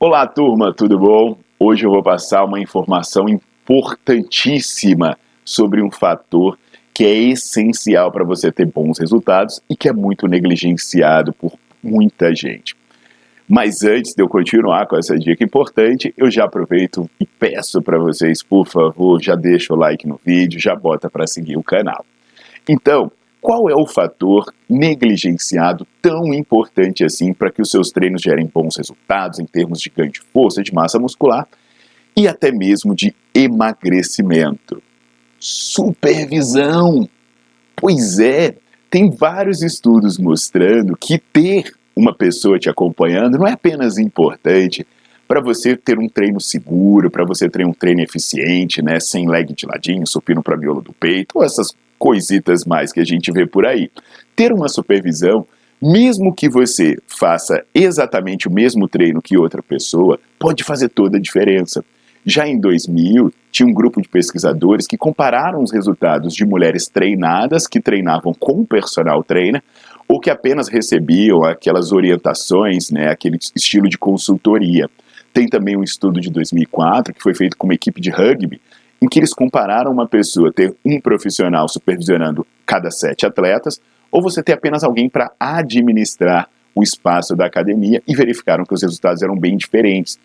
Olá, turma, tudo bom? Hoje eu vou passar uma informação importantíssima sobre um fator que é essencial para você ter bons resultados e que é muito negligenciado por muita gente. Mas antes de eu continuar com essa dica importante, eu já aproveito e peço para vocês, por favor, já deixa o like no vídeo, já bota para seguir o canal. Então, qual é o fator negligenciado tão importante assim para que os seus treinos gerem bons resultados em termos de ganho de força, de massa muscular e até mesmo de emagrecimento? Supervisão! Pois é, tem vários estudos mostrando que ter uma pessoa te acompanhando não é apenas importante para você ter um treino seguro, para você ter um treino eficiente, né, sem leg de ladinho, supino para miolo do peito, ou essas coisitas mais que a gente vê por aí. Ter uma supervisão, mesmo que você faça exatamente o mesmo treino que outra pessoa, pode fazer toda a diferença. Já em 2000, tinha um grupo de pesquisadores que compararam os resultados de mulheres treinadas que treinavam com personal trainer ou que apenas recebiam aquelas orientações, né, aquele estilo de consultoria. Tem também um estudo de 2004 que foi feito com uma equipe de rugby, em que eles compararam uma pessoa ter um profissional supervisionando cada sete atletas, ou você ter apenas alguém para administrar o espaço da academia e verificaram que os resultados eram bem diferentes.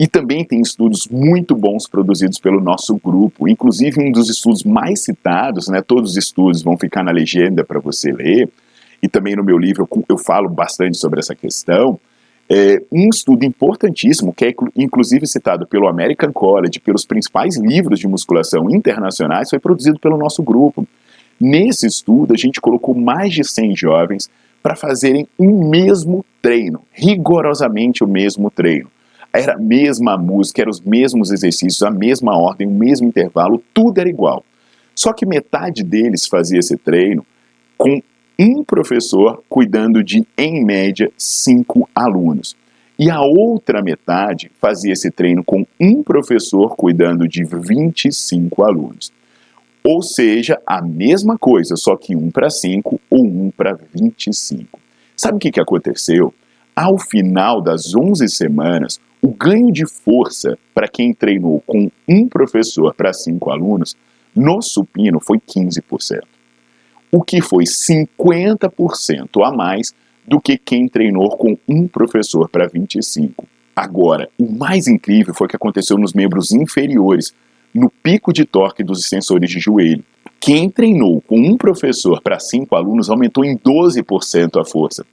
E também tem estudos muito bons produzidos pelo nosso grupo, inclusive um dos estudos mais citados, né, todos os estudos vão ficar na legenda para você ler, e também no meu livro eu, eu falo bastante sobre essa questão, é, um estudo importantíssimo, que é inclusive citado pelo American College, pelos principais livros de musculação internacionais, foi produzido pelo nosso grupo. Nesse estudo, a gente colocou mais de 100 jovens para fazerem o mesmo treino, rigorosamente o mesmo treino. Era a mesma música, eram os mesmos exercícios, a mesma ordem, o mesmo intervalo, tudo era igual. Só que metade deles fazia esse treino com um professor cuidando de, em média, cinco alunos. E a outra metade fazia esse treino com um professor cuidando de 25 alunos. Ou seja, a mesma coisa, só que um para 5 ou um para 25. Sabe o que, que aconteceu? Ao final das 11 semanas, o ganho de força para quem treinou com um professor para cinco alunos no supino foi 15% o que foi 50% a mais do que quem treinou com um professor para 25. Agora, o mais incrível foi o que aconteceu nos membros inferiores, no pico de torque dos extensores de joelho. Quem treinou com um professor para cinco alunos aumentou em 12% a força.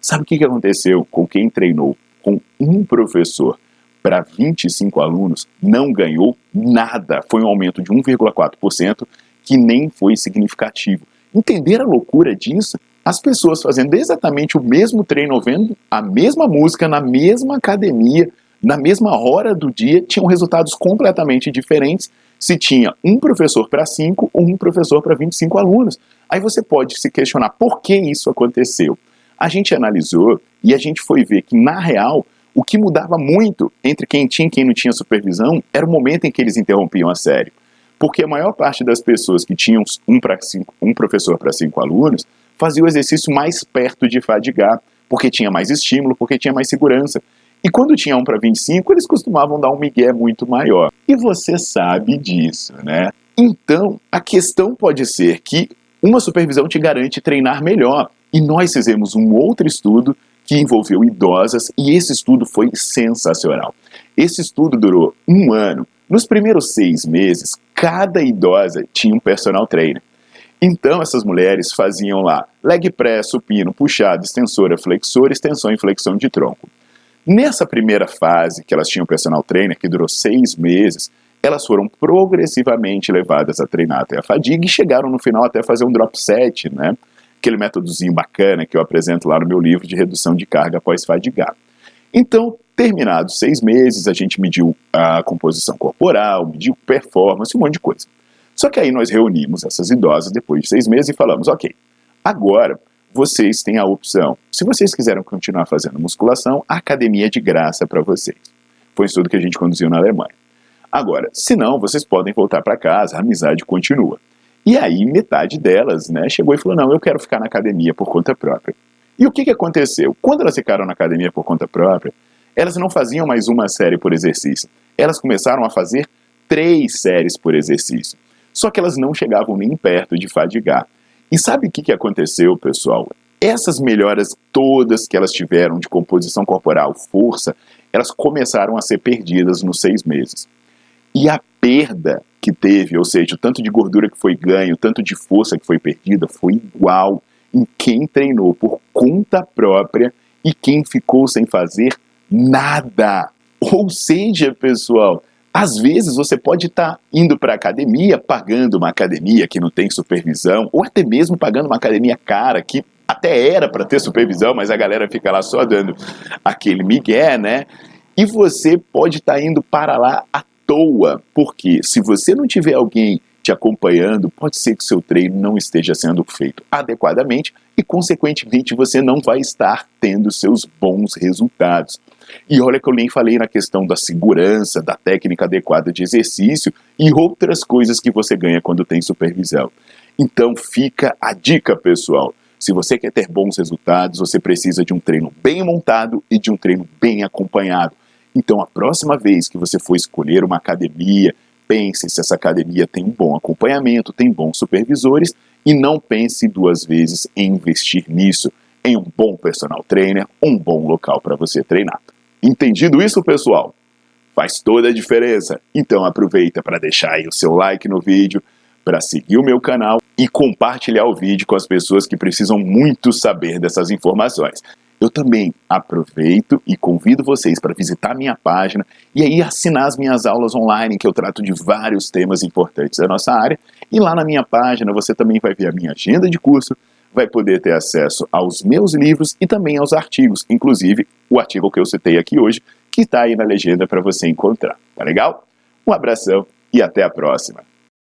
Sabe o que aconteceu com quem treinou com um professor para 25 alunos? Não ganhou nada. Foi um aumento de 1,4%, que nem foi significativo. Entender a loucura disso? As pessoas fazendo exatamente o mesmo treino, vendo a mesma música na mesma academia, na mesma hora do dia, tinham resultados completamente diferentes se tinha um professor para 5 ou um professor para 25 alunos. Aí você pode se questionar por que isso aconteceu. A gente analisou e a gente foi ver que, na real, o que mudava muito entre quem tinha e quem não tinha supervisão era o momento em que eles interrompiam a série. Porque a maior parte das pessoas que tinham um, cinco, um professor para cinco alunos fazia o exercício mais perto de fadigar, porque tinha mais estímulo, porque tinha mais segurança. E quando tinha um para 25, eles costumavam dar um migué muito maior. E você sabe disso, né? Então, a questão pode ser que uma supervisão te garante treinar melhor. E nós fizemos um outro estudo que envolveu idosas e esse estudo foi sensacional. Esse estudo durou um ano. Nos primeiros seis meses, cada idosa tinha um personal trainer. Então, essas mulheres faziam lá leg press, supino, puxado, extensora, flexora, extensão e flexão de tronco. Nessa primeira fase, que elas tinham personal trainer, que durou seis meses, elas foram progressivamente levadas a treinar até a fadiga e chegaram no final até fazer um drop set, né? Aquele métodozinho bacana que eu apresento lá no meu livro de redução de carga após fadigar. Então, terminados seis meses, a gente mediu a composição corporal, mediu performance, um monte de coisa. Só que aí nós reunimos essas idosas depois de seis meses e falamos, ok, agora vocês têm a opção. Se vocês quiserem continuar fazendo musculação, a academia é de graça para vocês. Foi um estudo que a gente conduziu na Alemanha. Agora, se não, vocês podem voltar para casa, a amizade continua. E aí, metade delas, né, chegou e falou: não, eu quero ficar na academia por conta própria. E o que, que aconteceu? Quando elas ficaram na academia por conta própria, elas não faziam mais uma série por exercício. Elas começaram a fazer três séries por exercício. Só que elas não chegavam nem perto de fadigar. E sabe o que, que aconteceu, pessoal? Essas melhoras todas que elas tiveram de composição corporal, força, elas começaram a ser perdidas nos seis meses. E a perda que teve, ou seja, o tanto de gordura que foi ganho, o tanto de força que foi perdida, foi igual em quem treinou por conta própria e quem ficou sem fazer nada. Ou seja, pessoal, às vezes você pode estar tá indo para a academia, pagando uma academia que não tem supervisão, ou até mesmo pagando uma academia cara que até era para ter supervisão, mas a galera fica lá só dando aquele migué, né? E você pode estar tá indo para lá à toa, porque se você não tiver alguém te acompanhando, pode ser que seu treino não esteja sendo feito adequadamente e, consequentemente, você não vai estar tendo seus bons resultados. E olha que eu nem falei na questão da segurança, da técnica adequada de exercício e outras coisas que você ganha quando tem supervisão. Então fica a dica, pessoal. Se você quer ter bons resultados, você precisa de um treino bem montado e de um treino bem acompanhado. Então, a próxima vez que você for escolher uma academia, pense se essa academia tem um bom acompanhamento, tem bons supervisores e não pense duas vezes em investir nisso, em um bom personal trainer, um bom local para você treinar. Entendido isso, pessoal? Faz toda a diferença. Então aproveita para deixar aí o seu like no vídeo, para seguir o meu canal e compartilhar o vídeo com as pessoas que precisam muito saber dessas informações. Eu também aproveito e convido vocês para visitar minha página e aí assinar as minhas aulas online, que eu trato de vários temas importantes da nossa área. E lá na minha página você também vai ver a minha agenda de curso, vai poder ter acesso aos meus livros e também aos artigos, inclusive o artigo que eu citei aqui hoje, que está aí na legenda para você encontrar. Tá legal? Um abração e até a próxima.